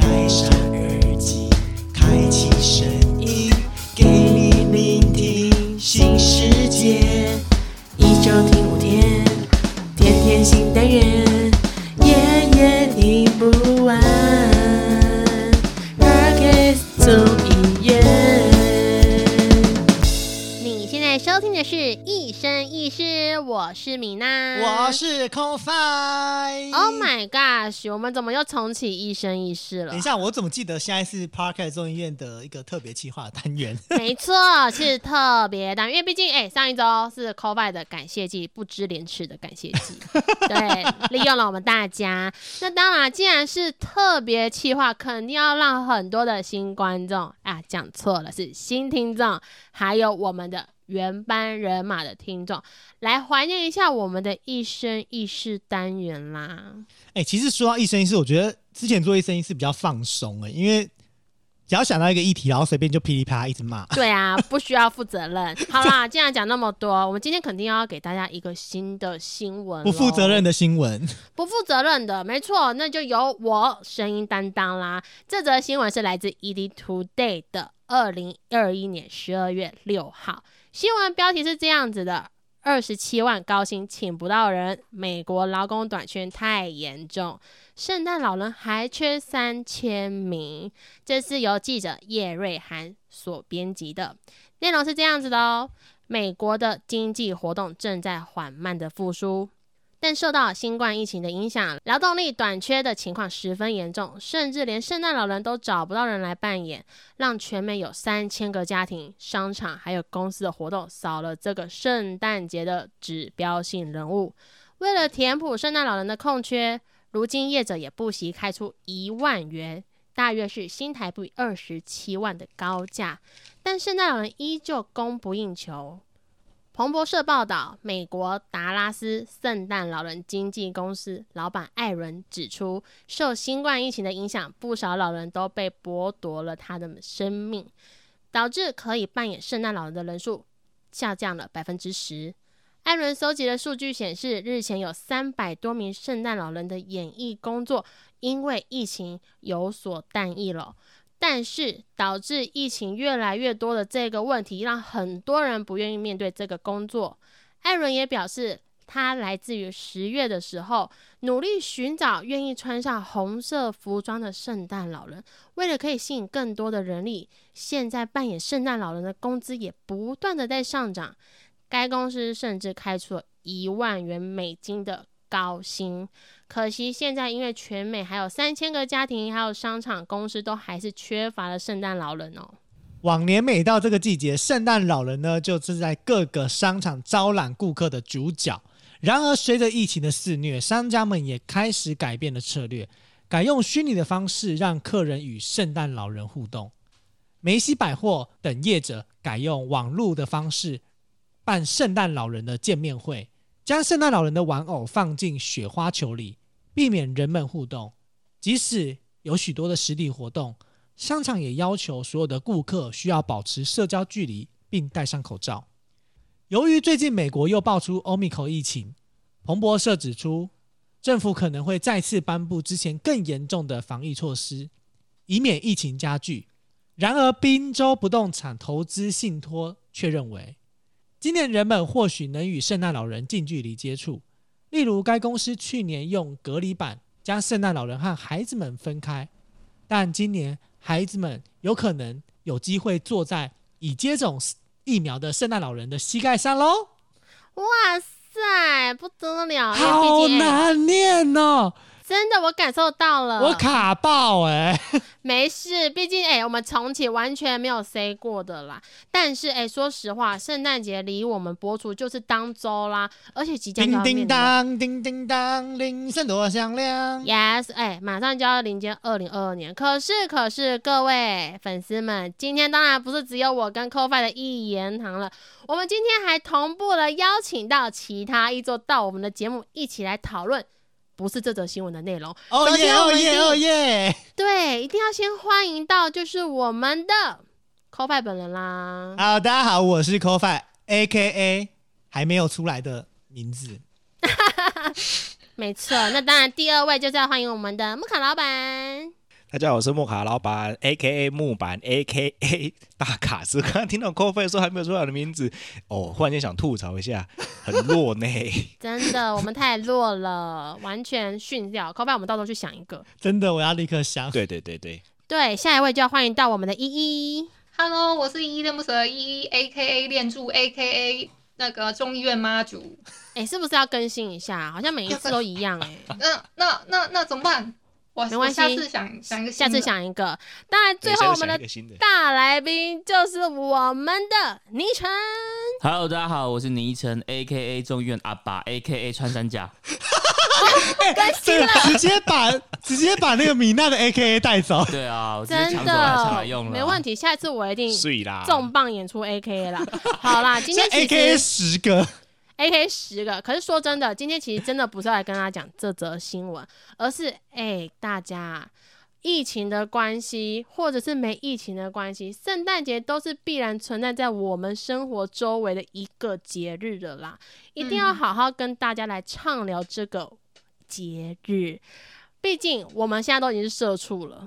戴上耳机，开启声音，给你聆听新世界。一周听五天，天天新单元，夜夜听不完。Podcast 综艺院。你现在收听的是《一生一世》，我是米娜，我是 CoFi。Oh my gosh，我们怎么又重启《一生一世》了等一？下，我怎么记得现在是 Park 众议院的一个特别企划单元？没错，是特别的，因为毕竟哎、上一周是 c o v i 的感谢季，不知廉耻的感谢季，对，利用了我们大家。那当然，既然是特别企划，肯定要让很多的新观众啊，讲错了，是新听众，还有我们的原班人马的听众，来怀念一下我们的一生一世单元啦。哎、其实说到一生一世，我觉得之前做一生一世比较放松哎、因为只要想到一个议题，然后随便就噼里啪啦一直骂。对啊，不需要负责任。好啦，既然讲那么多，我们今天肯定要给大家一个新的新闻，不负责任。的新闻，不负责任的，没错，那就由我声音担当啦。这则新闻是来自 ED Today 的二零二一年十二月六号，新闻标题是这样子的：二十七万高薪请不到人，美国劳工短缺太严重，圣诞老人还缺三千名。这是由记者叶瑞涵所编辑的，内容是这样子的哦。美国的经济活动正在缓慢的复苏，但受到新冠疫情的影响，劳动力短缺的情况十分严重，甚至连圣诞老人都找不到人来扮演，让全美有三千个家庭、商场还有公司的活动少了这个圣诞节的指标性人物。为了填补圣诞老人的空缺，如今业者也不惜开出一万元，大约是新台币二十七万的高价，但圣诞老人依旧供不应求。彭博社报道，美国达拉斯圣诞老人经纪公司老板艾伦指出，受新冠疫情的影响，不少老人都被剥夺了他的生命，导致可以扮演圣诞老人的人数下降了百分之十。艾伦搜集的数据显示，日前有三百多名圣诞老人的演艺工作因为疫情有所淡意了。但是导致疫情越来越多的这个问题，让很多人不愿意面对这个工作。艾伦也表示，他来自于十月的时候，努力寻找愿意穿上红色服装的圣诞老人，为了可以吸引更多的人力，现在扮演圣诞老人的工资也不断的在上涨。该公司甚至开出了一万元美金的高薪。可惜现在因为全美还有三千个家庭，还有商场、公司都还是缺乏了圣诞老人哦。往年每到这个季节，圣诞老人呢就是在各个商场招揽顾客的主角。然而，随着疫情的肆虐，商家们也开始改变了策略，改用虚拟的方式让客人与圣诞老人互动。梅西百货等业者改用网络的方式办圣诞老人的见面会，将圣诞老人的玩偶放进雪花球里，避免人们互动。即使有许多的实体活动，商场也要求所有的顾客需要保持社交距离，并戴上口罩。由于最近美国又爆出 Omicron 疫情，彭博社指出，政府可能会再次颁布之前更严重的防疫措施，以免疫情加剧。然而，宾州不动产投资信托却认为，今年人们或许能与圣诞老人近距离接触。例如，该公司去年用隔离板将圣诞老人和孩子们分开，但今年孩子们有可能有机会坐在已接种疫苗的圣诞老人的膝盖上喽。哇塞，不得了！好难念哦，真的我感受到了。我卡爆哎、没事，毕竟哎、我们重启完全没有 say 过的啦。但是哎、说实话，圣诞节离我们播出就是当周啦，而且即将就叮叮当，叮叮当，铃声多响亮。Yes，哎、马上就要迎接二零二二年。可是，可是，各位粉丝们，今天当然不是只有我跟 CoFi 的一言堂了，我们今天还同步了邀请到其他一周到我们的节目一起来讨论，不是这则新闻的内容。哦耶哦耶哦耶！对，一定要先欢迎到就是我们的 CoFi 本人啦。好，大家好，我是 CoFi，A K A 还没有出来的名字。没错，那当然第二位就是要欢迎我们的木卡老板。大家好，我是木卡老板，A K A 木板，A K A 大卡斯。刚刚听到 coffee 说还没有说我的名字，哦，忽然间想吐槽一下，很弱呢。真的，我们太弱了，完全训掉。Coffee，，我们到时候去想一个。真的，我要立刻想。对对对对，对，下一位就要欢迎到我们的依依。Hello，我是依依恋不舍的依依，A K A 恋柱，A K A 那个众议院妈祖。哎、是不是要更新一下？好像每一次都一样哎、那那那那怎么办？我没关系我下次想想一个，下次想一个。当然，最后我们的。大来宾就是我们的倪晨。Hello，大家好，我是倪晨，A K A 众议院阿爸，A K A 穿山甲。这个直接把 直接把那个米娜的 A K A 带走。对啊，直接真抢走来抢来的用了，没问。题，下次我一定重磅演出 A K A 啦。好啦，今天 A K A 十个，A K 十个，可是说真的，今天其实真的不是要来跟大家讲这则新闻，而是哎、大家疫情的关系，或者是没疫情的关系，圣诞节都是必然存在在我们生活周围的一个节日的啦，一定要嗯好好跟大家来畅聊这个节日。毕竟我们现在都已经是社畜了。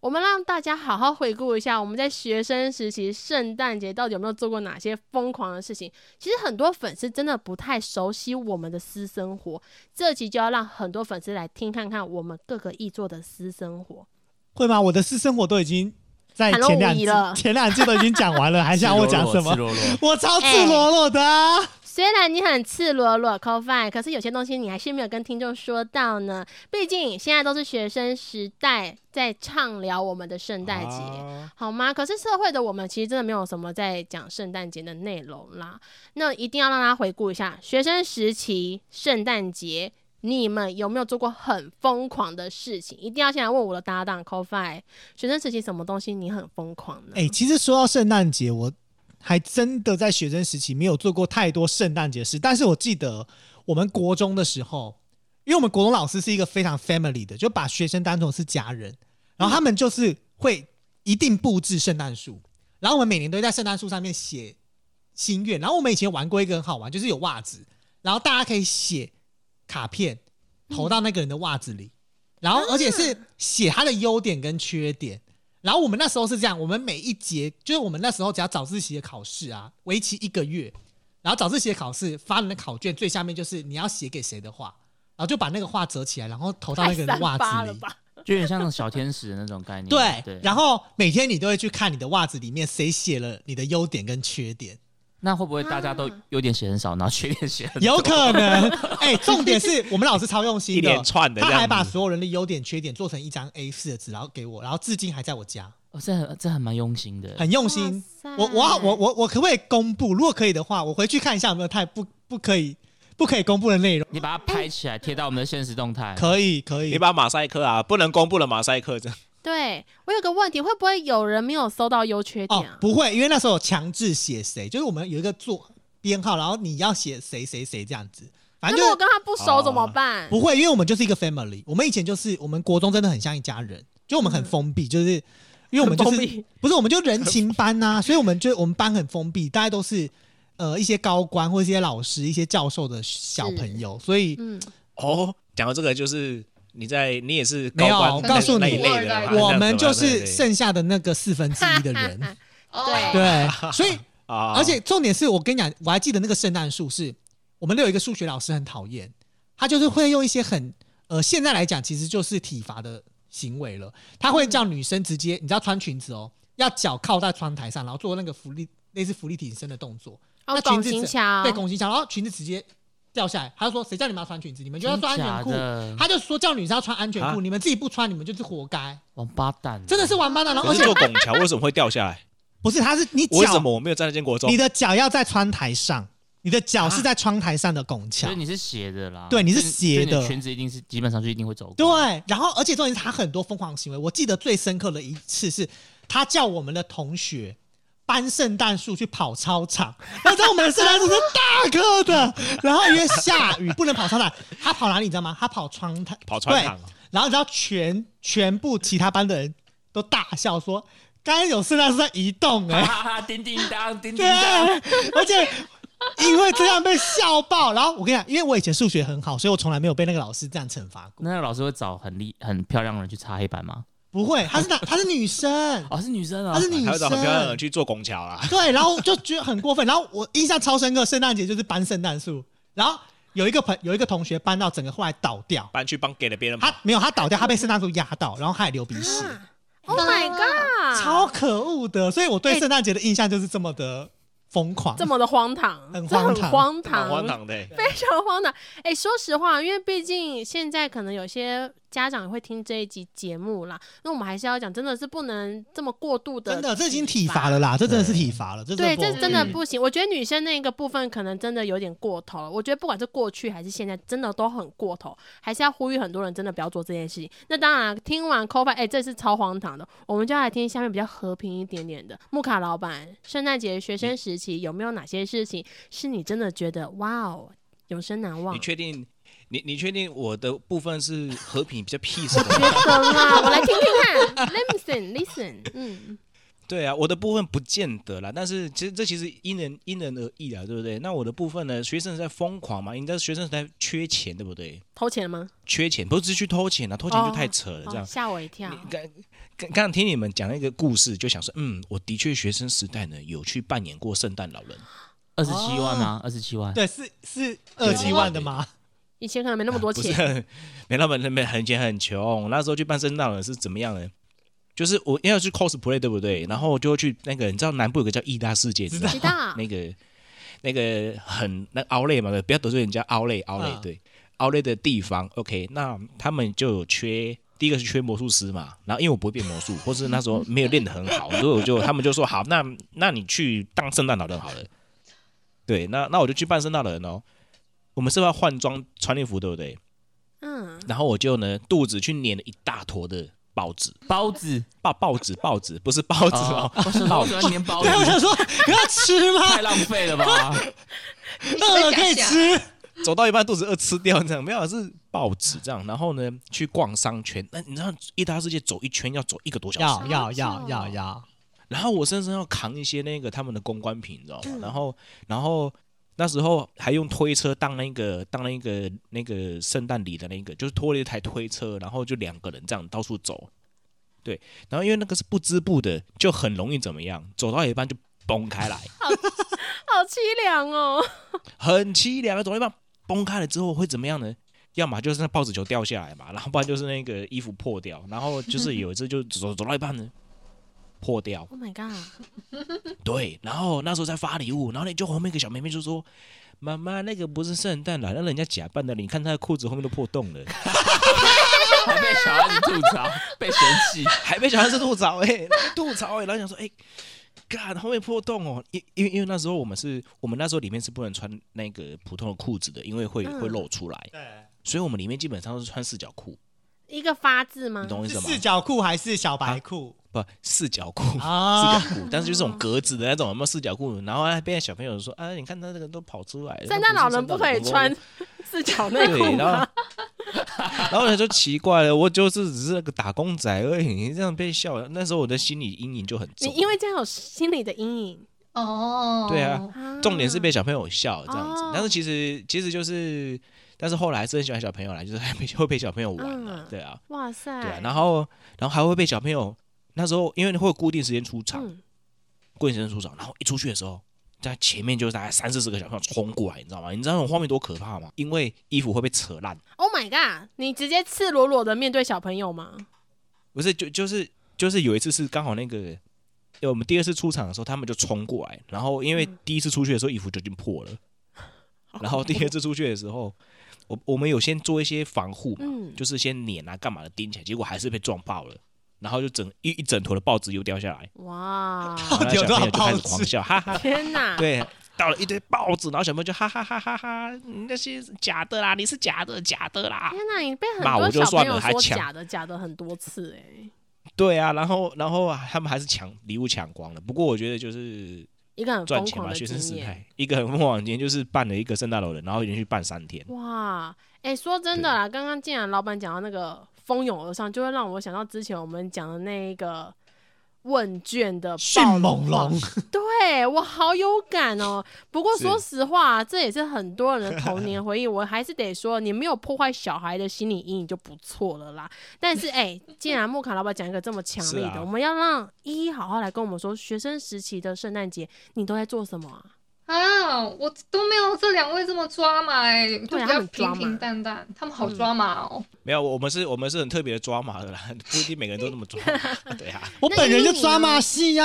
我们让大家好好回顾一下，我们在学生时期圣诞节到底有没有做过哪些疯狂的事情？其实很多粉丝真的不太熟悉我们的私生活，这期就要让很多粉丝来听看看我们各个艺作的私生活。会吗？我的私生活都已经在前两前两季都已经讲完了，还想我讲什么？我超赤裸裸的啊！虽然你很赤裸裸 c o f i 可是有些东西你还是没有跟听众说到呢。毕竟现在都是学生时代，在畅聊我们的圣诞节。啊好吗？可是社会的我们其实真的没有什么在讲圣诞节的内容啦。那一定要让大家回顾一下学生时期圣诞节，你们有没有做过很疯狂的事情？一定要先来问我的搭档 c o f i 学生时期什么东西你很疯狂呢？哎、其实说到圣诞节，我还真的在学生时期没有做过太多圣诞节事，但是我记得我们国中的时候，因为我们国中老师是一个非常 family 的，就把学生当成是家人，然后他们就是会一定布置圣诞树，然后我们每年都会在圣诞树上面写心愿，然后我们以前玩过一个很好玩，就是有袜子，然后大家可以写卡片投到那个人的袜子里，然后而且是写他的优点跟缺点。然后我们那时候是这样，我们每一节就是我们那时候只要早自习的考试啊，为期一个月，然后早自习的考试发的那考卷最下面就是你要写给谁的话，然后就把那个话折起来，然后投到那个人的袜子里。就有点像小天使的那种概念。对，对。然后每天你都会去看你的袜子里面谁写了你的优点跟缺点，那会不会大家都优点写很少，然后缺点写很多？有可能。哎、重点是我们老师超用心的，一连串的这样子，他还把所有人的优点缺点做成一张 A 四的纸，然后给我，然后至今还在我家，哦，这很这很蛮用心的。很用心。我我我我我可不可以公布？如果可以的话，我回去看一下有没有太不不可以不可以公布的内容。你把它拍起来贴到我们的现实动态。可以可以你，把马赛克啊，不能公布的马赛克这样。对我有个问题，会不会有人没有搜到优缺点哦啊？，不会，因为那时候有强制写谁，就是我们有一个做编号，然后你要写谁谁谁这样子，反正就是如果跟他不熟怎么办？不会，因为我们就是一个 family，我们以前就是我们国中真的很像一家人，就我们很封闭，就是因为我们就是很封闭。不是我们就人情班呐、所以我们就我们班很封闭，大家都是呃一些高官或一些老师、一些教授的小朋友，所以嗯，哦，讲到这个就是你在你也是没有我告诉你我们就是剩下的那个四分之一的人，哦。对。对，所以 啊，而且重点是我跟你讲，我还记得那个圣诞树是我们都有一个数学老师很讨厌，他就是会用一些很呃现在来讲其实就是体罚的行为了，他会叫女生直接你知道穿裙子哦，要脚靠在窗台上，然后做那个浮力类似浮力挺身的动作，哦，那裙拱子只形桥，对，拱形桥，然后裙子直接掉下来，他就说谁叫你们要穿裙子，你们就要穿安全裤他就说叫女生要穿安全裤，啊你们自己不穿，你们就是活该，王八蛋，真的是王八蛋。然后可是而且做拱桥为什么会掉下来？不是，他是你为什脚么我没有站在建国中你？的脚要在窗台上，你的脚是在窗台上的拱桥所以。你是斜的啦。对你是所以斜的所以你裙子一定是基本上就一定会走。对，，然后而且重点是他很多疯狂行为，我记得最深刻的一次是他叫我们的同学搬圣诞树去跑操场，然后知道我们的圣诞树是大个的，然后因为下雨不能跑操场，他跑哪里你知道吗？他跑窗台，跑穿堂啊，然后你知道全全部其他班的人都大笑说，刚刚有圣诞树在移动哎、哈哈哈，叮叮当，叮叮，当。而且因为这样被笑爆，然后我跟你讲，因为我以前数学很好，所以我从来没有被那个老师这样惩罚过。那个老师会找很厉、很漂亮的人去擦黑板吗？不会，她是男，她是女生，哦，是女生啊她，是女还会找很漂亮的人生。去做拱桥啦。对，然后就觉得很过分。然后我印象超深刻，圣诞节就是搬圣诞树，然后有一个朋有一个同学搬到整个后来倒掉，搬去帮给了别人跑他没有他倒掉，他被圣诞树压到，然后他还流鼻血，啊 Oh my god！超可恶的。所以我对圣诞节的印象就是这么的疯狂，这么的荒唐，很这很荒唐荒蛮唐，荒唐的欸。非常荒唐。哎、说实话，因为毕竟现在可能有些家长也会听这一集节目啦，那我们还是要讲，真的是不能这么过度的，真的，这已经体罚了。啦，这真的是体罚了，这对，这真的不行。我觉得女生那个部分可能真的有点过头了。我觉得不管是过去还是现在，真的都很过头，还是要呼吁很多人真的不要做这件事情。那当然，听完 c o f i 哎，这是超荒唐的，我们就要来听下面比较和平一点点的。木卡老板，圣诞节学生时期有没有哪些事情是你真的觉得哇哦，永生难忘你？确定？你你确定我的部分是和平比较 peace 吗？得啦，我来听听看，listen listen，嗯，对啊，我的部分不见得啦，但是其实这其实因人因人而异啊，对不对？那我的部分呢，学生时代疯狂嘛，你知道学生时代缺钱，对不对？偷钱吗？缺钱不是去偷钱啊，偷钱就太扯了，这哦样。吓我一跳。刚刚刚听你们讲那个故事，就想说，嗯，我的确学生时代呢有去扮演过圣诞老人，二十七万啊，二十七万，对，是是二七万的吗？以前可能没那么多不是钱，没那么没很钱很穷。那时候去办圣诞老人是怎么样呢？就是我要去 cosplay，对不对？然后就去那个，你知道南部有个叫义大世界，知道吗知道那个那个很那奥莱嘛，不要得罪人家奥莱奥莱嗯对奥莱的地方，OK，那他们就有缺。第一个是缺魔术师嘛，然后因为我不会变魔术，或是那时候没有练得很好，所以我就他们就说好，那那你去当圣诞老人好了。对，那那我就去扮圣诞老人哦。我们是不是要换装穿礼服，对不对？嗯，然后我就呢肚子去粘了一大坨的报纸，包子，报报纸报纸不是包子哦，我是好喜欢粘包子对，，我想说你要吃吗？太浪费了吧？饿了可以吃。走到一半肚子饿吃掉这样，没有是报纸这样。然后呢去逛商圈，那你知道意大世界走一圈要走一个多小时，要要要要要，然后我身上要扛一些那个他们的公关品，你知道吗？然后然后。那时候还用推车当那个当那个那个圣诞礼的那个，就是拖了一台推车，然后就两个人这样到处走，对，然后因为那个是不织布的，就很容易怎么样，走到一半就崩开来，好凄凉哦。很凄凉。走到一半崩开了之后会怎么样呢？要么就是那报纸球掉下来嘛，然后不然就是那个衣服破掉，然后就是有一次就走走到一半呢破掉，Oh my god！对，然后那时候在发礼物，然后呢就后面一个小妹妹就说：“妈妈，那个不是圣诞老人，那人家假扮的，你看他的裤子后面都破洞了，还被小孩子吐槽，被嫌弃。还被小孩子吐槽哎、吐槽哎、然后想说哎。干后面破洞哦，因因为因为那时候我们是我们那时候里面是不能穿那个普通的裤子的，因为会嗯会露出来，对，所以我们里面基本上都是穿四角裤，一个发字吗你？懂我意思吗？四角裤还是小白裤不四角裤，啊？四角裤，但是就是这种格子的那种，有没有四角裤？然后还被小朋友说啊，你看他这个都跑出来了。圣诞老人不可以穿 四角内对，裤然后吗？然后他就奇怪了，我就是只是那个打工仔而已，你这样被笑，那时候我的心理阴影就很你重。因为这样有心理的阴影。哦，对啊，啊重点是被小朋友笑这样子，哦但是其实其实就是，但是后来还是很喜欢小朋友啦，就是还被会被小朋友玩啊嗯，对啊，哇塞！对啊，然后然后还会被小朋友那时候因为会有固定时间出场，嗯，固定时间出场，然后一出去的时候。在前面就是大概三四十个小朋友冲过来，你知道吗？你知道那种画面多可怕吗？因为衣服会被扯烂，Oh my god！你直接赤裸裸的面对小朋友吗？不是，就就是就是有一次是刚好那个，呃我们第二次出场的时候，他们就冲过来，然后因为嗯第一次出去的时候衣服就已经破了，然后第二次出去的时候，我我们有先做一些防护嘛，嗯，就是先碾啊干嘛的钉起来，结果还是被撞爆了，然后就整一一整坨的报纸又掉下来，哇！然后小到底有多少朋友就开始报纸？狂笑，哈哈。天哪！对，倒了一堆报纸，然后小朋友就哈哈哈哈哈，那些假的啦，你是假的，假的啦。天哪！你被很骂我就多小朋算友说了还抢假的假的很多次哎，对啊，然后然后啊他们还是抢礼物抢光了。不过我觉得就是一个很赚钱嘛，疯狂的学生时。代一个很疯狂的经验，就是办了一个圣诞老人，然后连续办三天。哇，哎、说真的啦，刚刚既然老板讲到那个蜂拥而上，就会让我想到之前我们讲的那一个问卷的迅猛龙，对我好有感哦。不过说实话，这也是很多人的童年回忆。我还是得说，你没有破坏小孩的心理阴影就不错了啦。但是，哎、既然木卡老板讲一个这么强烈的，啊我们要让依依好好来跟我们说，学生时期的圣诞节你都在做什么啊？啊，我都没有这两位这么抓马哎、就比较平平淡淡，他们好嗯抓马哦。没有，我们是我们是很特别的抓马的啦，不一定每个人都那么抓马。对啊，我本人就抓马戏呀。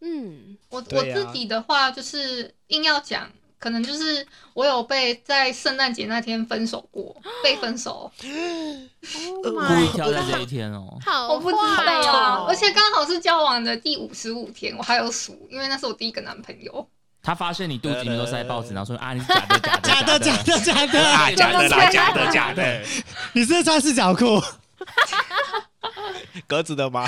嗯，我我自己的话，就是硬要讲，可能就是我有被在圣诞节那天分手过，被分手，Oh 故 my 意挑在这一天哦。好我不知坏道啊，哦而且刚好是交往的第五十五天，我还有数，因为那是我第一个男朋友。他发现你肚子里面都塞报纸，然后说啊，你是假的，假的，假的，假的，假的！啊，假的啦，怎么假的，假的，你是不是穿四角裤？格子的吗？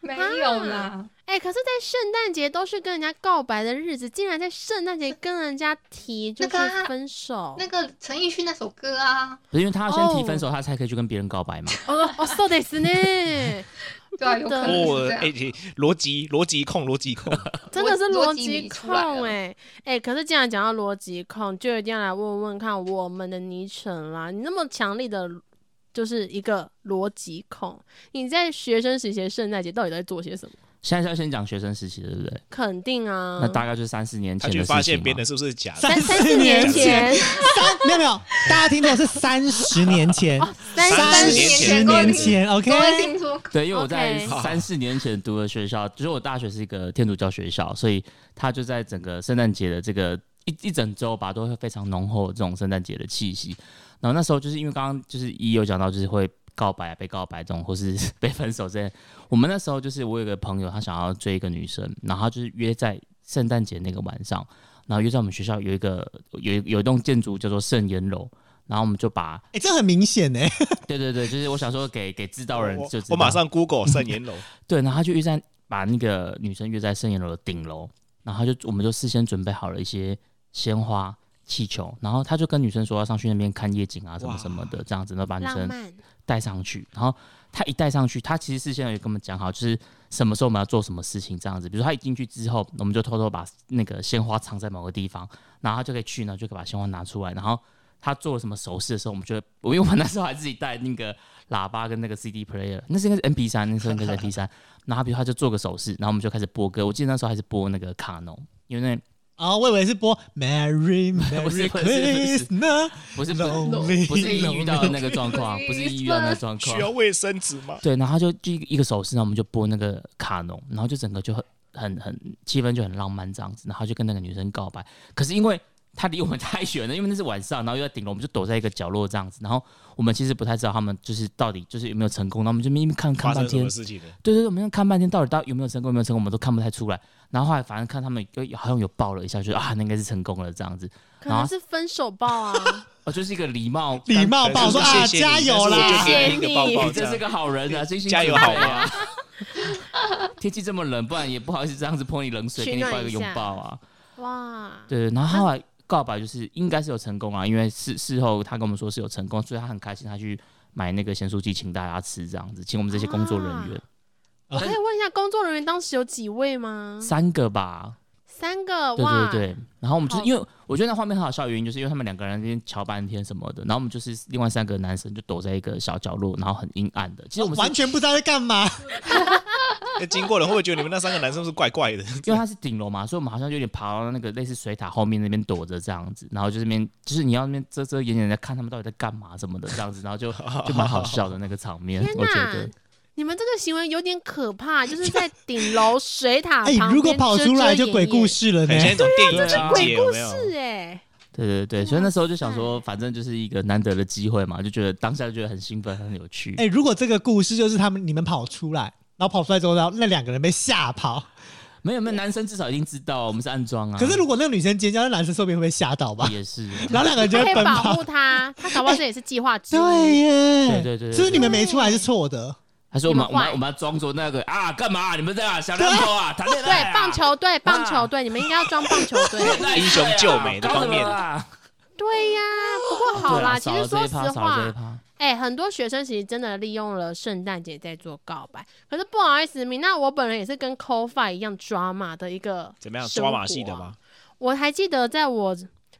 没有啦，哎、可是，在圣诞节都是跟人家告白的日子，竟然在圣诞节跟人家提就那个啊是分手。那个陈奕迅那首歌啊，不是因为他要先提分手，他才可以去跟别人告白嘛。哦哦，そうですね， 对啊，有可能哦是这，样。哎，逻辑逻辑控，逻辑控，真的是逻逻辑控哎、哎、可是既然讲到逻辑控，就一定要来问问看我们的昵称啦。你那么强力的，就是一个逻辑控，你在学生时期的圣诞节到底在做些什么？现在是要先讲学生时期的，对不对？肯定啊，那大概就是三四年前的事情去发现别人是不是假的？三三四年前，三没有没有，大家听错是三十年前，三十年年前，OK 各。位听说，对，因为我在三四年前读的学校，就是我大学是一个天主教学校，所以他就在整个圣诞节的这个一一整周吧，都会非常浓厚的这种圣诞节的气息。然后那时候就是因为刚刚就是一有讲到，就是会告白、被告白这种，或是 被分手这些。我们那时候就是我有个朋友，他想要追一个女生，然后他就是约在圣诞节那个晚上，然后约在我们学校有一个有一有一栋建筑叫做圣言楼。然后我们就把，哎，这很明显 呢，对对对，就是我想说给给知道人就知道我马上 Google 圣言楼，对，然后他就约在把那个女生约在圣言楼的顶楼，然后他就我们就事先准备好了一些鲜花、气球，然后他就跟女生说要上去那边看夜景啊什么什么的，这样子，然后把女生带上去。然后他一带上去，他其实事先有跟我们讲好，就是什么时候我们要做什么事情这样子。比如说他一进去之后，我们就偷偷把那个鲜花藏在某个地方，然后他就可以去呢，就可以把鲜花拿出来，然后。他做了什么手势的时候，我们就会，我因为我那时候还自己带那个喇叭跟那个 CD player，那是应该是 MP 三，那时候应该是 MP 三。然后比如他就做个手势，然后我们就开始播歌。我记得那时候还是播那个卡农，因为那哦，我以为是播 Merry 不是 Merry 不是不是 Christmas，不是不是遇到的那个状况，不是一遇到那个状况需。要卫生纸吗？对，然后他就就一个一个手势，然后我们就播那个卡农，然后就整个就很很很气氛就很浪漫这样子，然后就跟那个女生告白。可是因为他离我们太远了，因为那是晚上，然后又在顶楼，我们就躲在一个角落这样子，然后我们其实不太知道他们就是到底就是有没有成功，然后我们就一边看看半天？对对对，我们要看半天，到底到底有没有成功，有没有成功，我们都看不太出来。然后后来反正看他们有好像有抱了一下，就啊，那应该是成功了这样子。可能是分手抱啊。哦，就是一个礼貌礼貌抱说啊，谢谢你加油啦！给你一个抱抱，你真是个好人啊，真心加油好吗啊！天气这么冷，不然也不好意思这样子泼你冷水，给你抱一个拥抱啊。哇，对，然后后来告白就是应该是有成功啊，因为事事后他跟我们说是有成功，所以他很开心，他去买那个咸酥鸡请大家吃，这样子，请我们这些工作人员、我可以问一下，工作人员当时有几位吗？三个吧，三个，对哇，对对。然后我们就是因为我觉得那画面很好笑的原因，就是因为他们两个人那边瞧半天什么的，然后我们就是另外三个男生就躲在一个小角落，然后很阴暗的。其实我们是完全不知道在干嘛。那经过的人会不会觉得你们那三个男生是怪怪的？因为它是顶楼嘛，所以我们好像有点爬到那个类似水塔后面那边躲着这样子，然后就这边就是你要那边遮遮掩掩的看他们到底在干嘛什么的这样子，然后就 就蛮好笑的那个场面天，我觉哪得。！你们这个行为有点可怕，就是在顶楼水塔 哎，旁边如果跑出来就鬼故事，了呢很。像一种电影对啊情节，有鬼故没有？事哎，对对对，所以那时候就想说，反正就是一个难得的机会嘛，就觉得当下就觉得很兴奋，很有趣。哎，如果这个故事就是他们你们跑出来，然后跑出来之后，然后那两个人被吓跑。没有没有，男生至少已经知道我们是暗装啊。可是如果那个女生尖叫，那男生说不定会被吓到吧？也是，然后两个人就会奔可以保护跑。他，他搞不好这也是计划之一。对耶，对对对对是你们没出来是错的？他说我们我们我们要装作那个啊，干嘛？你们这样小两口啊，谈恋爱对啊？棒球队，棒球队，你们应该要装棒球队。英雄救美的方面对呀，不过好啦，其实说实话，趴。哎、很多学生其实真的利用了圣诞节在做告白，可是不好意思，米娜，我本人也是跟 c o f i 一样抓马的一个怎么样？生抓马系的吗？我还记得在我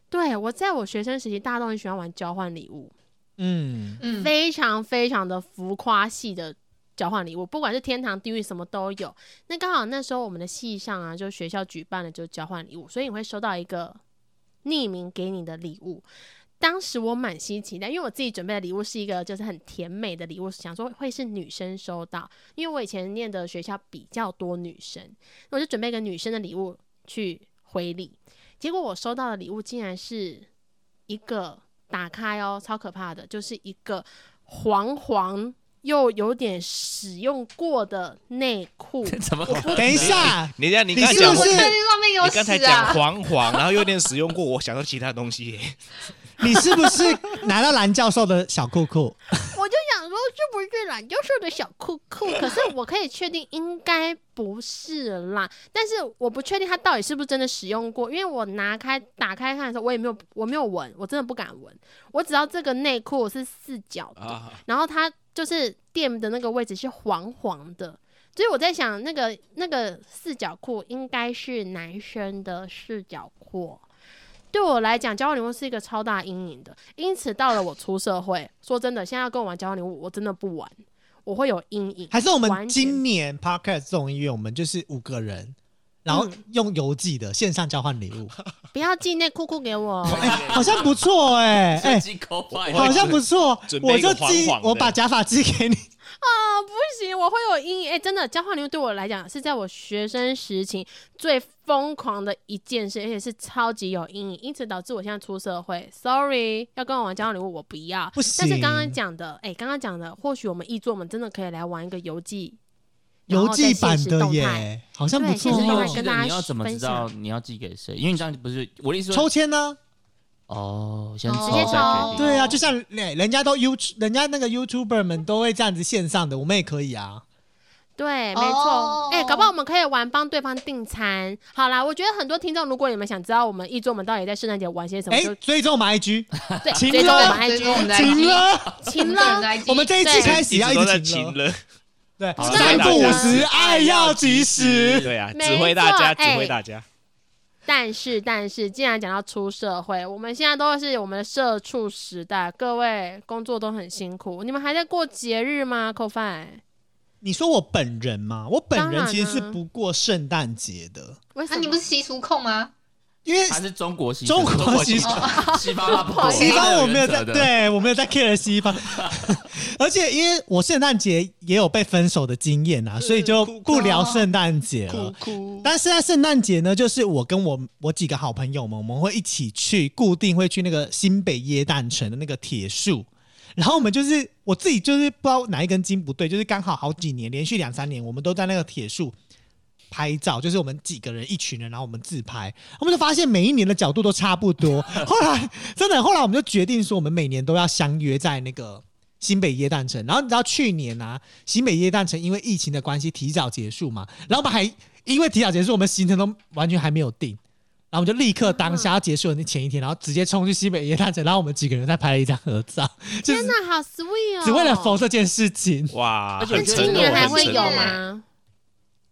对我在我学生时期，大家都很喜欢玩交换礼物，嗯，嗯，非常非常的浮夸系的交换礼物，不管是天堂、地狱什么都有。那刚好那时候我们的系上啊，就学校举办了就是交换礼物，所以你会收到一个匿名给你的礼物。当时我满心期待，因为我自己准备的礼物是一个就是很甜美的礼物，想说会是女生收到，因为我以前念的学校比较多女生，那我就准备一个女生的礼物去回礼。结果我收到的礼物竟然是一个打开哦，超可怕的，就是一个黄黄又有点使用过的内裤。怎么？等一下，你这样，你你刚才讲我是不是上面有你刚才讲啊！黄黄，然后有点使用过，我想到其他东西耶。你是不是拿到蓝教授的小裤裤？我就想说，是不是蓝教授的小裤裤？可是我可以确定，应该不是啦。但是我不确定它到底是不是真的使用过，因为我拿开打开看的时候，我也没有我没有闻，我真的不敢闻。我只要这个内裤是四角的，啊，然后它就是垫的那个位置是黄黄的，所以我在想，那个那个四角裤应该是男生的四角裤。对我来讲，交换礼物是一个超大阴影的，因此到了我出社会，说真的，现在要跟我玩交换礼物，我真的不玩，我会有阴影。还是我们今年 podcast 综艺院，我们就是五个人，然后嗯。用邮寄的线上交换礼物，不要寄内裤裤给我，哎、好像不错哎、哎、机口坏。好像不错准，备我一个就寄黄黄，的。我把假发寄给你。啊，不行，我会有阴影。哎、真的，交换礼物对我来讲是在我学生时期最疯狂的一件事，而且是超级有阴影，因此导致我现在出社会，sorry，要跟我玩交换礼物我不要。不行。但是刚刚讲的，哎、刚刚讲的，或许我们译作我们真的可以来玩一个邮寄，然邮寄版的耶，好像不错哦。跟大家你要怎么知道你要寄给谁？因为你这样不是我的意思抽签呢？哦，先直接再抽决定。对啊，就像人人家都 You，人家那个 YouTuber 们都会这样子线上的，我们也可以啊。对，没哦错。哎、搞不好我们可以玩帮对方订餐。好啦，我觉得很多听众，如果你们想知道我们译作们到底在圣诞节玩些什么，哎就，追踪我们 IG，对，请追踪我了们 IG，的请了，请了。我们这一季开始要一一直都在直请了。对，三不五大时，爱要及时。对啊，指挥大家，指挥哎大家。但是，但是，既然讲到出社会，我们现在都是我们的社畜时代，各位工作都很辛苦，你们还在过节日吗？扣饭？你说我本人吗？我本人其实是啊不过圣诞节的，啊，为什么？你不是习俗控吗？因为还是中国西中国习俗，俗西方西方我没有在，对我没有在 care 西方，而且因为我圣诞节也有被分手的经验啊，所以就不聊圣诞节了。但是在圣诞节呢，就是我跟我我几个好朋友们，我们会一起去，固定会去那个新北耶诞城的那个铁树，然后我们就是我自己就是不知道哪一根筋不对，就是刚好好几年连续两三年，我们都在那个铁树拍照，就是我们几个人一群人，然后我们自拍，我们就发现每一年的角度都差不多。后来真的，后来我们就决定说，我们每年都要相约在那个新北耶诞城。然后你知道去年啊，新北耶诞城因为疫情的关系提早结束嘛，然后我们还因为提早结束，我们行程都完全还没有定。然后我们就立刻当下要结束的那前一天，然后直接冲去新北耶诞城，然后我们几个人再拍了一张合照，就是天哪，好 sweet 哦！只为了否这件事情。哇，而且我觉得那今年还会有吗？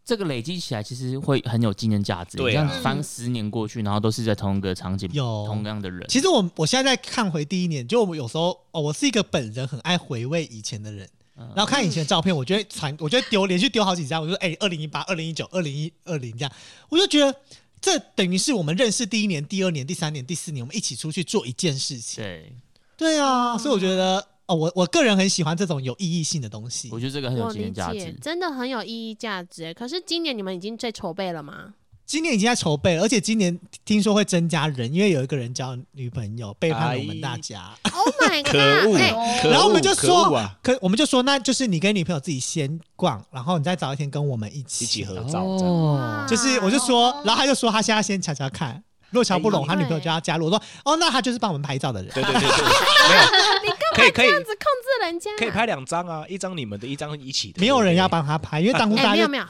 这个累积起来其实会很有纪念价值。对啊你这样翻十年过去，然后都是在同一个场景，有同样的人。其实我我现在在看回第一年，就我有时候哦，我是一个本人很爱回味以前的人，嗯然后看以前的照片，我就会传，我就会丢，连续丢好几张，我就说哎，二零一八、二零一九、二零一二零这样，我就觉得这等于是我们认识第一年、第二年、第三年、第四年，我们一起出去做一件事情。对，对啊，所以我觉得哦，我我个人很喜欢这种有意义性的东西我。觉得这个很有纪念价值，。真的很有意义价值。可是今年你们已经在筹备了吗？今年已经在筹备了，而且今年听说会增加人，因为有一个人交女朋友背叛了我们大家。Oh my god！可恶 然后我们就说可我们就说，那就是你跟女朋友自己先逛，然后你再找一天跟我们一起一起合照。哦，就是我就说哦，然后他就说他现在先瞧瞧看，如果瞧不拢，哎他女朋友就要加入。我说哦，那他就是帮我们拍照的人。对对对对，没有，可以可以。这样子控制人家，可以拍两张啊，一张你们的，一张一起的。没有人要帮他拍，因为当初哎，大家就没有没有，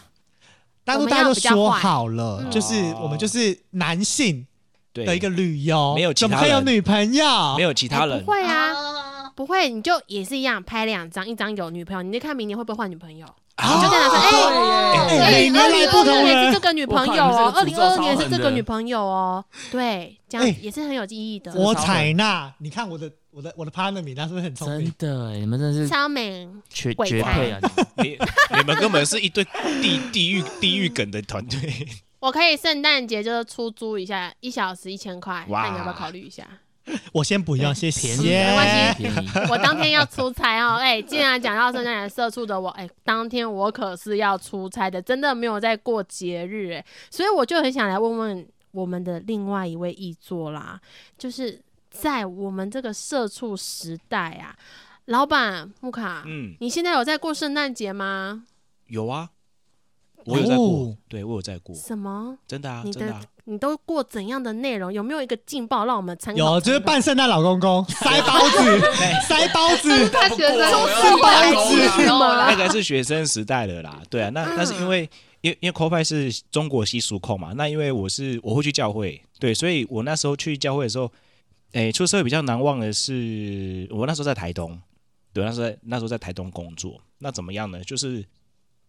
当初大家都说好了，嗯就是哦我们就是男性对的一个旅游，没有其他人。怎么会有女朋友？没有其他人。哎不，会啊，啊，不会，你就也是一样拍两张，一张有女朋友，你就看明年会不会换女朋友。啊。你就跟他说，哎、二零二年是这个女朋友哦，二零二二年是这个女朋友哦，对，这样哎也是很有意义的。我采纳。你看我的我的我的 partner 名，他是不是很聪明真？的哎，你们真的是超美，绝鬼才绝配啊！你你你们根本是一对地 地狱地狱梗的团队。我可以圣诞节就是出租一下，一小时一千块，哇那你要不要考虑一下？我先不要，谢谢。没关系，我当天要出差哦，哎、既然讲到圣诞节社畜的我，哎、当天我可是要出差的，真的没有在过节日，哎，所以我就很想来问问我们的另外一位译作啦，就是在我们这个社畜时代啊，老板木卡，嗯，你现在有在过圣诞节吗？有啊，我有在过哦，对我有在过，什么？真的啊，你的真的啊。你都过怎样的内容？有没有一个劲爆让我们参考？有，就是扮圣诞老公公，塞包子，塞包子。大学生是包子吗那个是学生时代的啦，对啊，那那是因为因为因为 c o f i 是中国习俗控嘛，那因为我是我会去教会，对，所以我那时候去教会的时候，诶、出社会比较难忘的是我那时候在台东，对，那时候在那时候在台东工作，那怎么样呢？就是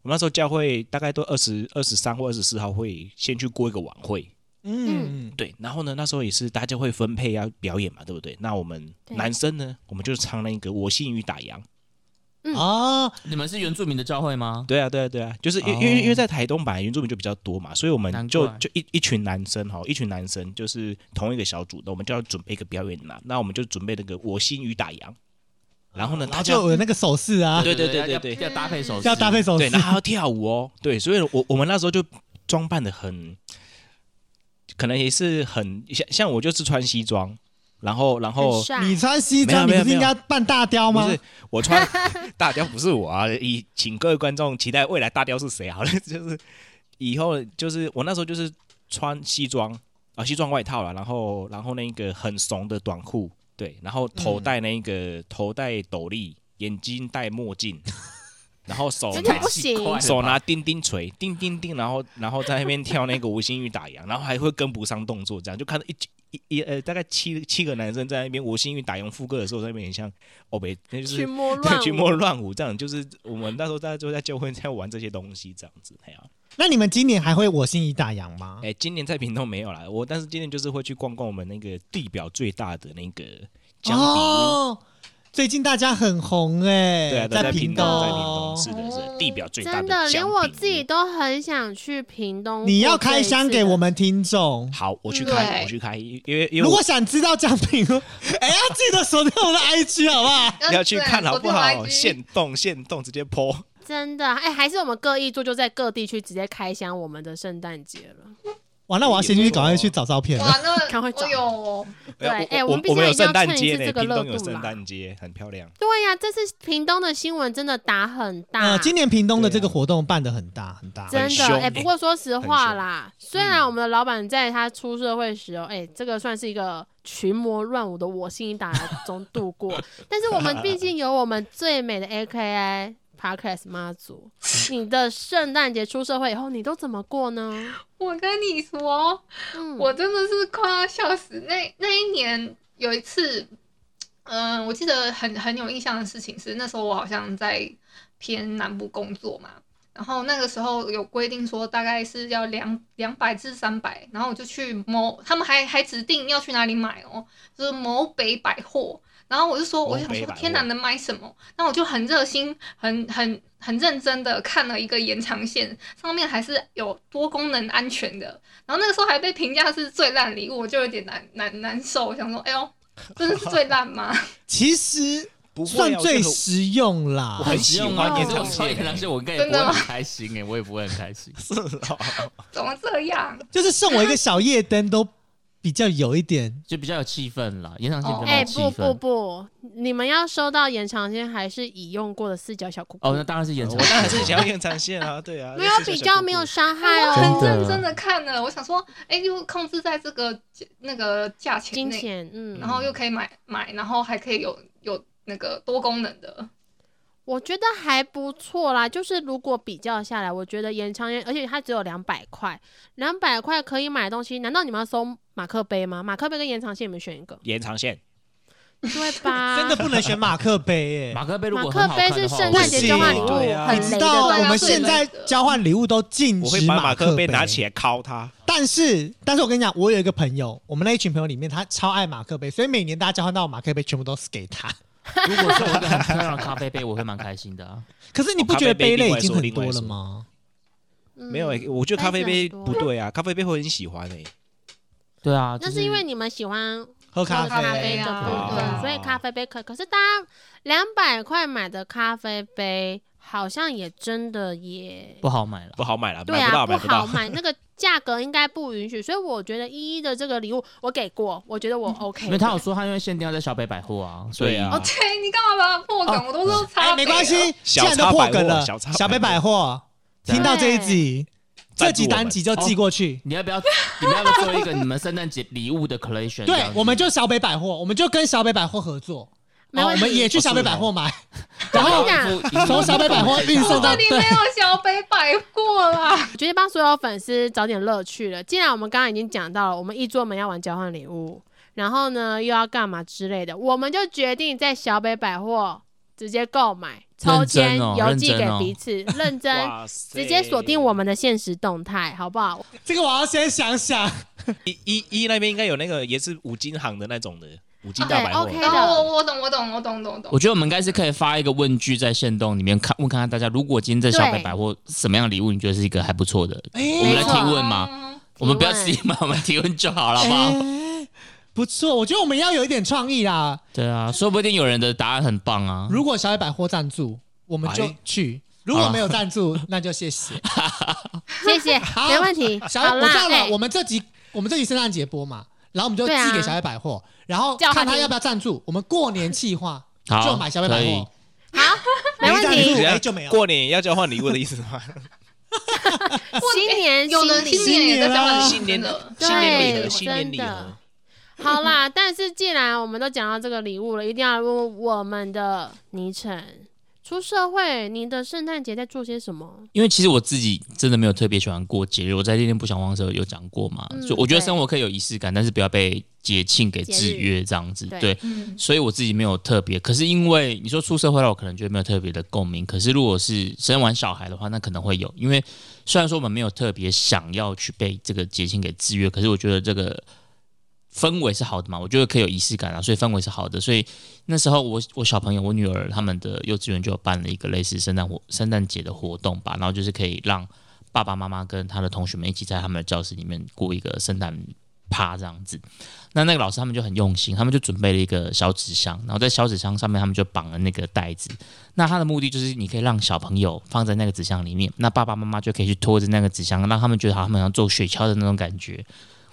我那时候教会大概都二十二十三或二十四号会先去过一个晚会，嗯，对，然后呢，那时候也是大家会分配要表演嘛，对不对？那我们男生呢，我们就唱那个《我信于打烊》。哦，你们是原住民的教会吗？对啊，对啊，对啊，就是因为、哦因为因为在台东本来原住民就比较多嘛，所以我们难怪。就就一一群男生哈，一群男生就是同一个小组的，我们就要准备一个表演啦。那我们就准备那个我心与打烊，然后呢，然后大家就有那个手势啊，对对对对要搭配手势，要搭配手对，势然。后还要跳舞哦，对，所以我我们那时候就装扮的很，可能也是很像像我就是穿西装，然后然后。你穿西装，你不是应该扮大雕吗？不是我穿大雕不是我啊，以请各位观众期待未来大雕是谁好了，就是以后就是我那时候就是穿西装啊，西装外套啦，然后然后那个很怂的短裤，对，然后头戴那个、头戴斗笠，眼睛戴墨镜，然后手拿不行手拿钉钉锤，钉钉钉，然后然后在那边跳那个无心玉打烊，然后还会跟不上动作，这样就看到一一一呃大概七七个男生在那边我幸运打赢副歌的时候，在那边很像哦北，那就是群魔乱舞，群魔乱舞这样，就是我们那时候大家就在就会在玩这些东西这样子，哎呀、那你们今年还会我心已打烊吗？哎、今年在屏东没有啦，我但是今年就是会去逛逛我们那个地表最大的那个江底屋。哦，最近大家很红哎，对啊，在屏东，在屏东东，。是的，是的地表最大真的，连我自己都很想去屏东。你要开箱给我。们听众。好，我去开，我去开，因为因为如果想知道奖品，哎，要记得锁定我的 IG 好不好？要去看好不好？现现动现动直接泼。真的，哎、还是我们各一做，就在各地去直接开箱我们的圣诞节了。哇，那我要先去赶快去找照片了。哇，那 赶快找我有哦对哎哎我们毕我们有圣诞节呢，蹭一次这个屏东有圣热度啦诞节，很漂亮。对呀、这次屏东的新闻真的打很大。呃，今年屏东的这个活动办的很大很大。真的，哎、欸不过说实话啦，虽然我们的老板在他出社会时哦，哎、这个算是一个群魔乱舞的我心一打中度过，但是我们毕竟有我们最美的 AKI Podcast 妈祖。你的圣诞节出社会以后，你都怎么过呢？我跟你说，嗯，我真的是快要笑死。那那一年有一次，嗯、我记得很很有印象的事情是，那时候我好像在偏南部工作嘛，然后那个时候有规定说大概是要两两百至三百，然后我就去某，他们还还指定要去哪里买哦，就是某北百货。然后我就说，我就想说，天哪，能买什么？那我就很热心、很很很认真的看了一个延长线，上面还是有多功能安全的。然后那个时候还被评价是最烂礼物，我就有点难难难受。我想说，哎呦，真的是最烂吗？其实不会算最实用啦我。很喜欢哦延长线延长线，我应该也不真的很开心哎，我也不会很开心。是哦，怎么这样？就是送我一个小夜灯都比较有一点。就比较有气氛了，延长线比较哎、有气不不氛。不，你们要收到延长线还是已用过的四角小裤裤？哦，那当然是延长我当然。是想要延长线啊，对啊，没有比较，没有伤害我哦。很的认真的看了，我想说，哎，又控制在这个那个价钱内，金钱，嗯，然后又可以买买，然后还可以有有那个多功能的。我觉得还不错啦。就是如果比较下来，我觉得延长线，而且它只有两百块，两百块可以买的东西，难道你们要收马克杯吗？马克杯跟延长线，你们选一个。延长线，对吧？真的不能选马克杯耶。马克杯如马果马克杯是圣诞节交换礼物啊很道。我们现在交换礼物都禁我会止把马克杯杯拿起来敲它。但是，但是我跟你讲，我有一个朋友，我们那一群朋友里面，他超爱马克杯，所以每年大家交换到的马克杯全部都是给他。如果是我一个很漂亮的咖啡杯，我会蛮开心的啊。可是你不觉得杯类已经很多了吗？嗯没有欸，我觉得咖啡杯不对啊，咖啡杯会很喜欢诶。对啊，那就是因为你们喜欢喝咖喝咖啡啡的啊部分，啊所以咖啡杯可以。可是大家两百块买的咖啡杯，好像也真的也不好买了。不好买了，对买不到，啊，买不到。好买，那个价格应该不允许。所以我觉得一一的这个礼物 我给过，我觉得我 OK 的。因为他有说他因为限定要在小北百货啊，所以啊哦，对你干嘛把它破梗？我都说差、哎，没关系，既小然都插百货破梗了，小插小北百百货听到这一集，这集赞助我们单集就寄过去。你要不要你们要不要做一个你们圣诞节礼物的 collection？这对样，子我们就小北百货，我们就跟小北百货合作，哦，没问题我们也去小北百货买，然后从小北百货运送到对这里没有小北百货啦。我决定帮所有粉丝找点乐趣了。既然我们刚刚已经讲到了，我们一桌门要玩交换礼物，然后呢又要干嘛之类的，我们就决定在小北百货直接购买，抽签邮寄给彼此，认真。直接锁定我们的现实动态，好不好？这个我要先想想。一一一那边应该有那个也是五金行的那种的五金大百货。OK 然后我我懂我懂我懂懂懂我。觉得我们应该是可以发一个问句在线动里面看问看看大家，如果今天在小北百货什么样的礼物你觉得是一个还不错的？哎我们来提问嘛，嗯我们不要提问提嘛，我们提问就好了，好不好？哎不错，我觉得我们要有一点创意啦。对啊，说不定有人的答案很棒啊。如果小野百货赞助，我们就哎去；如果没有赞助，那就谢谢。谢谢，好没问题。小好啦，我知道了，哎我们这集我们这集圣诞节播嘛，然后我们就寄给小北百货，然后看他要不要赞助。我们过年计划就买小北百货，好，没问题。哎就没有。过年要交换礼物的意思吗？新年新新年也在交换新年的，新年礼盒，新年礼盒。好啦，但是既然我们都讲到这个礼物了，一定要问我们的倪晨，出社会，你的圣诞节在做些什么？因为其实我自己真的没有特别喜欢过节日，我在《恋恋不想忘》的时候有讲过嘛，嗯所以我觉得生活可以有仪式感，但是不要被节庆给制约这样子。对所以我自己没有特别。可是因为你说出社会了，我可能觉得没有特别的共鸣。可是如果是生完小孩的话，那可能会有。因为虽然说我们没有特别想要去被这个节庆给制约，可是我觉得这个氛围是好的嘛，我觉得可以有仪式感啊，所以氛围是好的。所以那时候我我小朋友我女儿他们的幼稚园就有办了一个类似圣诞活圣诞节的活动吧，然后就是可以让爸爸妈妈跟他的同学们一起在他们的教室里面过一个圣诞趴这样子。那那个老师他们就很用心，他们就准备了一个小纸箱，然后在小纸箱上面他们就绑了那个袋子。那他的目的就是你可以让小朋友放在那个纸箱里面，那爸爸妈妈就可以去拖着那个纸箱，让他们觉得好像他们要做雪橇的那种感觉。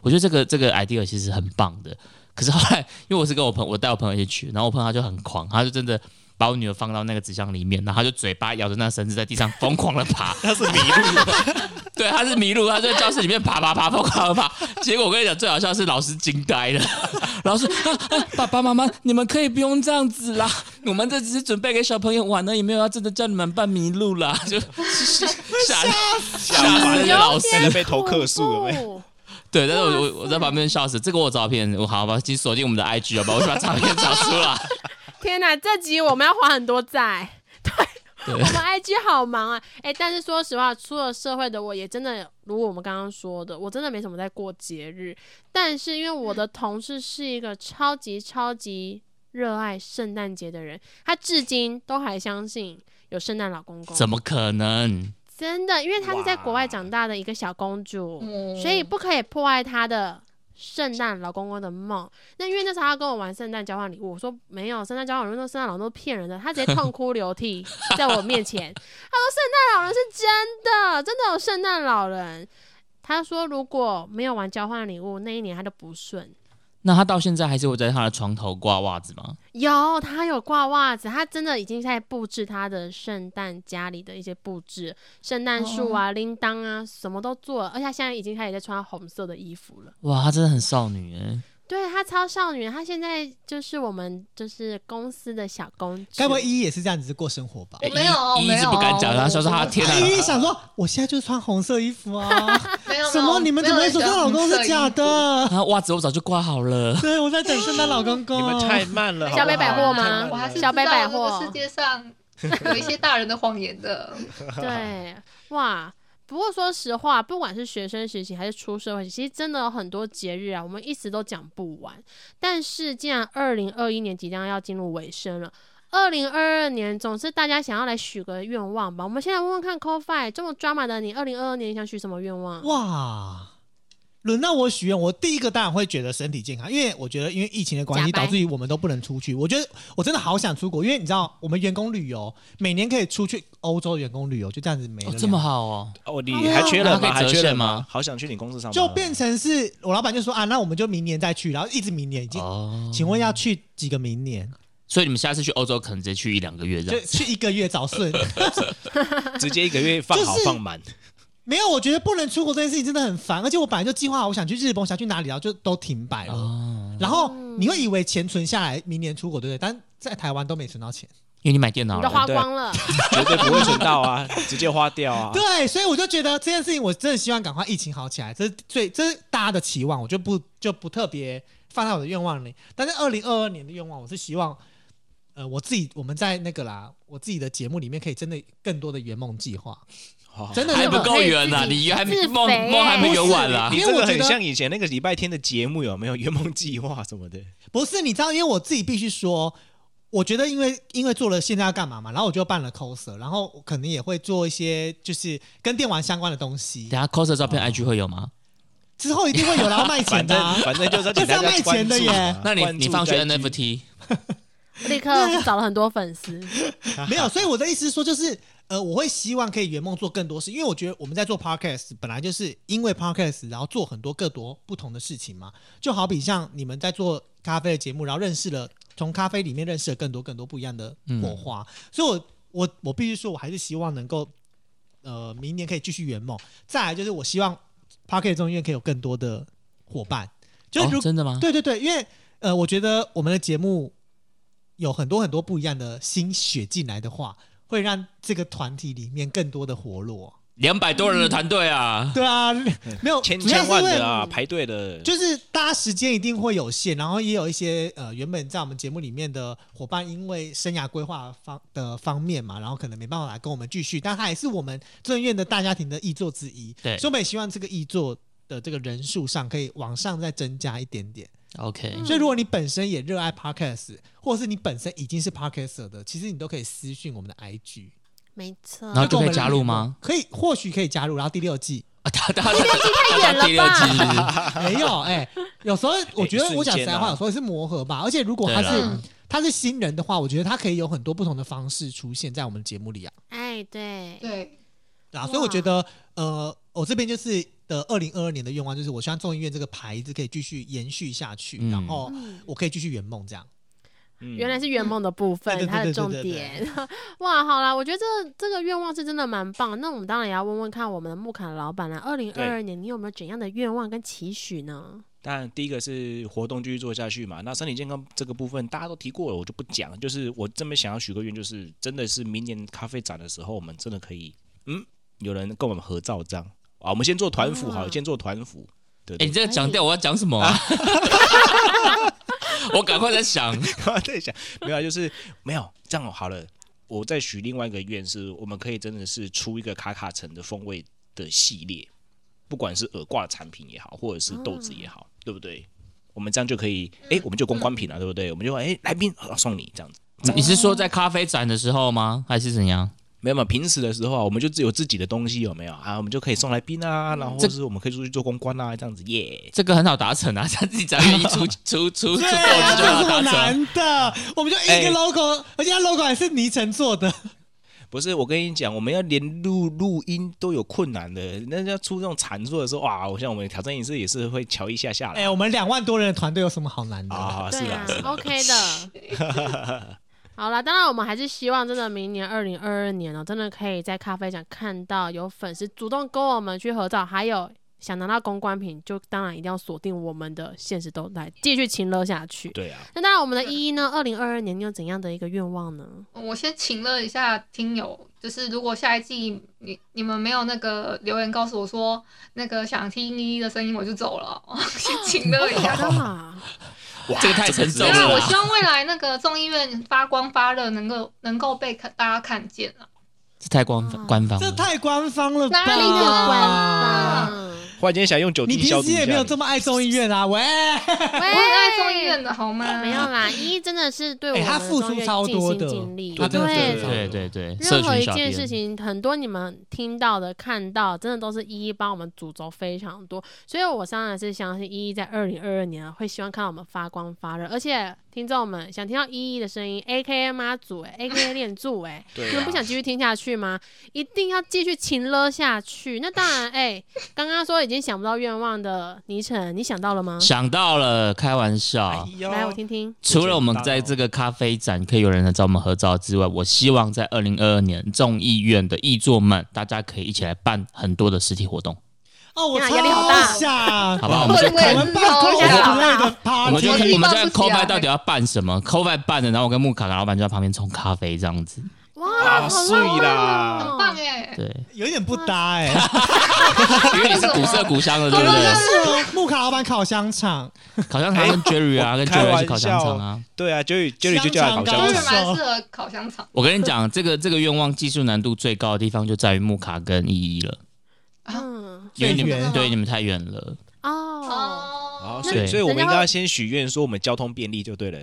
我觉得这个这个 idea 其实很棒的。可是后来，因为我是跟我朋我带我朋友一起去，然后我朋友他就很狂，他就真的把我女儿放到那个纸箱里面，然后他就嘴巴咬着那绳子在地上疯狂的爬，他是迷路，对，他是迷路，他就在教室里面爬爬爬，疯狂的爬。结果我跟你讲，最好笑是老师惊呆了。老师，啊啊，爸爸妈妈，你们可以不用这样子啦，我们这只是准备给小朋友玩的，也没有要真的叫你们扮迷路啦，就吓吓吓死死老师。被投客诉了没？对，但是我我我在旁边笑死，这个我有照片，我好吧，请锁定我们的 IG 好吧，我去把照片找出来。天哪，这集我们要花很多债。对我们 IG 好忙啊！哎、但是说实话，出了社会的我也真的，如我们刚刚说的，我真的没什么在过节日。但是因为我的同事是一个超级超级热爱圣诞节的人，他至今都还相信有圣诞老公公。怎么可能？真的？因为她是在国外长大的一个小公主，嗯所以不可以破坏她的圣诞老公公的梦。那因为那时候她跟我玩圣诞交换礼物，我说没有，圣诞交换礼物，那圣诞老人都骗人的。她直接 痛哭流涕在我面前，她说圣诞老人是真的，真的有圣诞老人。她说如果没有玩交换礼物，那一年她就不顺。那他到现在还是会在他的床头挂袜子吗？有，他有挂袜子，他真的已经在布置他的圣诞家里的一些布置，圣诞树啊、铃铛啊，什么都做了，而且他现在已经开始在穿红色的衣服了。哇，他真的很少女哎。对她超少女，她现在就是我们就是公司的小公主。该不会依依也是这样子过生活吧？我没有，一一没有，直不敢讲她说是她天啊依依想说，我现在就是穿红色衣服啊，没有什么？你们怎么会说她老公是假？的？啊，袜子我早就挂好了。对，我在等圣诞老公公。你们太慢了，小北百货吗好不好太慢了我还是小北百货知道这个世界上有一些大人的谎言的。对，哇。不过说实话，不管是学生时期还是出社会，其实真的有很多节日啊，我们一直都讲不完。但是既然二零二一年即将要进入尾声了，二零二二年总是大家想要来许个愿望吧。我们先来问问看 c o f i 这么抓马的你，二零二二年你想许什么愿望？哇！轮到我许愿，我第一个当然会觉得身体健康，因为我觉得因为疫情的关系，导致于我们都不能出去。我觉得我真的好想出国，因为你知道，我们员工旅游每年可以出去欧洲员工旅游，就这样子没了两，哦这么好哦，哦，你还缺人吗？还缺人现吗好想去你公司上班就哦，变成是我老板就说啊，那我们就明年再去，然后一直明年已经。哦，请问要去几个明年？所以你们下次去欧洲可能直接去一两个月这就。去一个月早顺。直接一个月放好就是放满，没有，我觉得不能出国这件事情真的很烦，而且我本来就计划好我想去日本，我想去哪里，然后就都停摆了。哦，然后你会以为钱存下来，明年出国，对不对？但在台湾都没存到钱。因为你买电脑你都了，花光了，绝对不会存到啊，直接花掉啊。对，所以我就觉得这件事情，我真的希望赶快疫情好起来，这是最这是大家的期望，我就不就不特别放在我的愿望里。但是二零二二年的愿望，我是希望，呃，我自己我们在那个啦，我自己的节目里面可以真的更多的圆梦计划，好真的还不够圆呐，可以自己你还没梦梦还没圆完啦你。这个因为我很像以前那个礼拜天的节目，有没有圆梦计划什么的？不是你知道，因为我自己必须说。我觉得，因为因为做了现在要干嘛嘛，然后我就办了 coser，然后可能也会做一些就是跟电玩相关的东西等。下 coser 照片 IG 会有吗？之后一定会有然后卖钱的、反正就是要 就是要卖钱的耶 那你你放学 NFT，立刻找了很多粉丝。没有，所以我的意思是说，就是呃，我会希望可以圆梦做更多事，因为我觉得我们在做 podcast 本来就是因为 podcast，然后做很多更多不同的事情嘛。就好比像你们在做咖啡的节目，然后认识了从咖啡里面认识了更多更多不一样的火花，所以我我我必须说，我还是希望能够呃明年可以继续圆梦。再来就是我希望 podcast 中医院可以有更多的伙伴，就是如、哦真的吗？对对对，因为呃，我觉得我们的节目有很多很多不一样的新血进来的话，会让这个团体里面更多的活络。两百多人的团队啊，对啊，没有千千万的啊，排队的，就是大家时间一定会有限，然后也有一些呃原本在我们节目里面的伙伴，因为生涯规划方的方面嘛，然后可能没办法来跟我们继续，但他也是我们正院的大家庭的译作之一。对所以我们也希望这个译作的这个人数上可以往上再增加一点点。，OK，嗯所以如果你本身也热爱 podcast，或者是你本身已经是 podcaster 的，其实你都可以私讯我们的 IG，没错，然后就可以跟我加入吗？可以，或许可以加入。然后第六季啊，他他第六季太远了第六季吧？没有哎、有时候 我觉得我讲实在话，有时候是磨合吧。而且如果他是他是新人的话，我觉得他可以有很多不同的方式出现在我们节目里啊。哎，对，对，啊，所以我觉得呃，我这边就是的二零二二年的愿望，就是我希望众议院这个牌子可以继续延续下去，嗯然后嗯我可以继续圆梦这样。嗯原来是圆梦的部分，对对对它的重点。哇，好啦，我觉得这这个愿望是真的蛮棒。那我们当然也要问问看我们的木卡老板了，二零二二年你有没有怎样的愿望跟期许呢？当然，第一个是活动继续做下去嘛。那身体健康这个部分大家都提过了，我就不讲。就是我这么想要许个愿，就是真的是明年咖啡展的时候，我们真的可以，嗯，有人跟我们合照这样啊。我们先做团服好先做团服。对你这个讲掉我要讲什么啊？我赶快在想，我在想，没有啊，就是没有这样好了。我再许另外一个愿，是我们可以真的是出一个卡卡城的风味的系列，不管是耳挂产品也好，或者是豆子也好，对不对？我们这样就可以，哎，我们就公关品了，对不对？我们就哎，来宾啊送你这样子。你是说在咖啡展的时候吗？还是怎样？没有嘛，平时的时候啊，我们就只有自己的东西，有没有啊？我们就可以送来宾啊，然后就是我们可以出去做公关啊，这样子耶。这个很好达成啊，他自己只要愿意出 出出这么达成。难的，我们就一哎个 logo，、而且它 logo 还是泥城做的。不是，我跟你讲，我们要连录录音都有困难的，那要出这种产出的时候，哇！我像我们挑战影视也是会瞧一下下来。哎、我们两万多人的团队有什么好难的？啊是啊，，OK 的。好啦，当然我们还是希望真的明年二零二二年哦，真的可以在咖啡展看到有粉丝主动跟我们去合照，还有想拿到公关品，就当然一定要锁定我们的现实动态，继续勤乐下去。对啊，那当然，我们的依依呢，二零二二年你有怎样的一个愿望呢？我先请乐一下听友，就是如果下一季你你们没有那个留言告诉我说那个想听依依的声音，我就走了。先请乐一下。这个太沉重对啊，了我希望未来那个众议院发光发热，能够能够被看大家看见了。这太官方官方。这太官方了吧？哪里有官方忽然间想用酒你精消毒一下平时也没有这么爱众议院啊？喂，我很爱众议院的好吗？没有啦，依依真的是对我哎们付出超多的。尽力，他真的对出超多对对对，任何一件事情，很多你们听到的、看到，真的都是依依帮我们主轴非常多，所以我当然是相信依依在二零二二年啊会希望看到我们发光发热，而且听众们想听到依依的声音，A K A 妈祖哎，A K A 练柱哎，你们不想继续听下去吗？一定要继续勤了下去。那当然，哎、刚刚说已经想不到愿望的倪晨，你想到了吗？想到了，开玩笑哎。来，我听听。除了我们在这个咖啡展可以有人来找我们合照之外，我希望在二零二二年众议院的议座们，大家可以一起来办很多的实体活动，哦，我压力好大，好不好？我们就看，我们就 party，我们就看我 c o 不 f 到底要办什么 c o f 办的，然后我跟木卡卡老板就在旁边冲咖啡这样子。哇，啊，好碎浪漫啦！很棒哎！对，有点不搭哎。因为你是古色古香的，对不对？是木卡老板烤香肠，烤香肠跟 Jerry 啊，跟开 Jerry 烤香肠啊。对啊，Jerry Jerry 就叫他烤香肠蛮适合烤香肠。我跟你讲，这个这个愿望技术难度最高的地方就在于木卡跟依依了，嗯，因为你们对你们太远了。哦，哦好，，那所以所以我们应该要先许愿说我们交通便利就对了，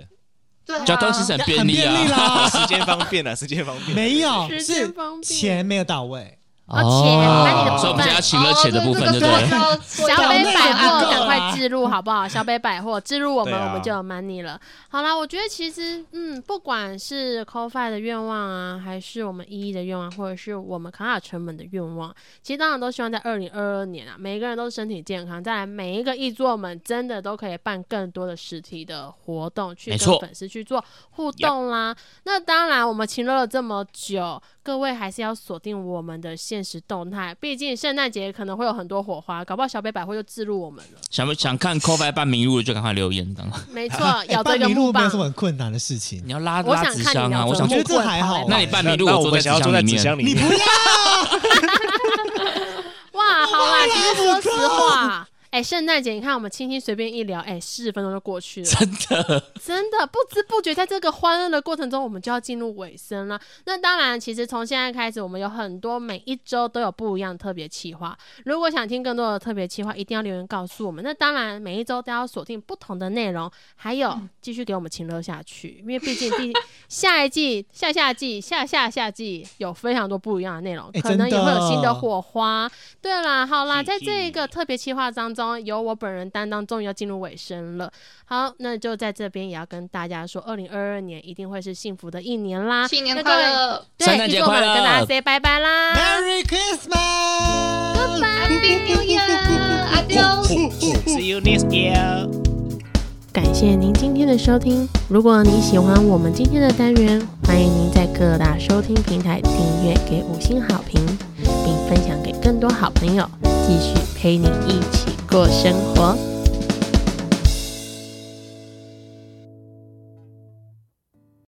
对啊，交通其实很便利很便利啊。啦。时间方便了，时间方便。没有，时是间方便钱没有到位。哦钱那你的部分所以我们现在要请了钱的部分，哦对不对？小北百货赶快置入好不好？小北百货置入我们，我们就有 money 了。好啦，我觉得其实嗯，不管是 c o f i 的愿望啊，还是我们一一的愿望，或者是我们卡卡成本的愿望，其实当然都希望在二零二二年啊，每一个人都身体健康。再来，每一个艺作们真的都可以办更多的实体的活动，去跟粉丝去做互动啦。那当然，我们勤乐了这么久，各位还是要锁定我们的现实动态，毕竟圣诞节可能会有很多火花，搞不好小北百货就自入我们了。想不想看 c o f i 办名录的就赶快留言，当 没错，哎咬着一个木棒办迷路没有什。么很困难的事情。你要拉我拉纸箱啊！我想我觉得去，这还好那你办名录，我我坐在纸们想要坐在箱里面。纸箱里面你不，要，哇，好啦，其实说实话，哎、圣诞节你看我们轻轻随便一聊，哎、四十分钟就过去了，真的，真的不知不觉在这个欢乐的过程中，我们就要进入尾声了。那当然，其实从现在开始，我们有很多每一周都有不一样的特别企划。如果想听更多的特别企划，一定要留言告诉我们。那当然，每一周都要锁定不同的内容，还有继续给我们情乐下去，因为毕竟第下一季、下下季、下下下季有非常多不一样的内容，哎可能也会有新的火花。对啦，好啦，在这一个特别企划当中，由我本人担当，终于要进入尾声了。好，那就在这边也要跟大家说，二零二二年一定会是幸福的一年啦！新年！快乐对，圣诞节快乐跟大家 say 拜拜啦！Merry Christmas，，Happy New Year，Adios。See you next year。感谢您今天的收听。如果你喜欢我们今天的单元，欢迎您在各大收听平台订阅、给五星好评，并分享给更多好朋友，继续陪你一起过生活。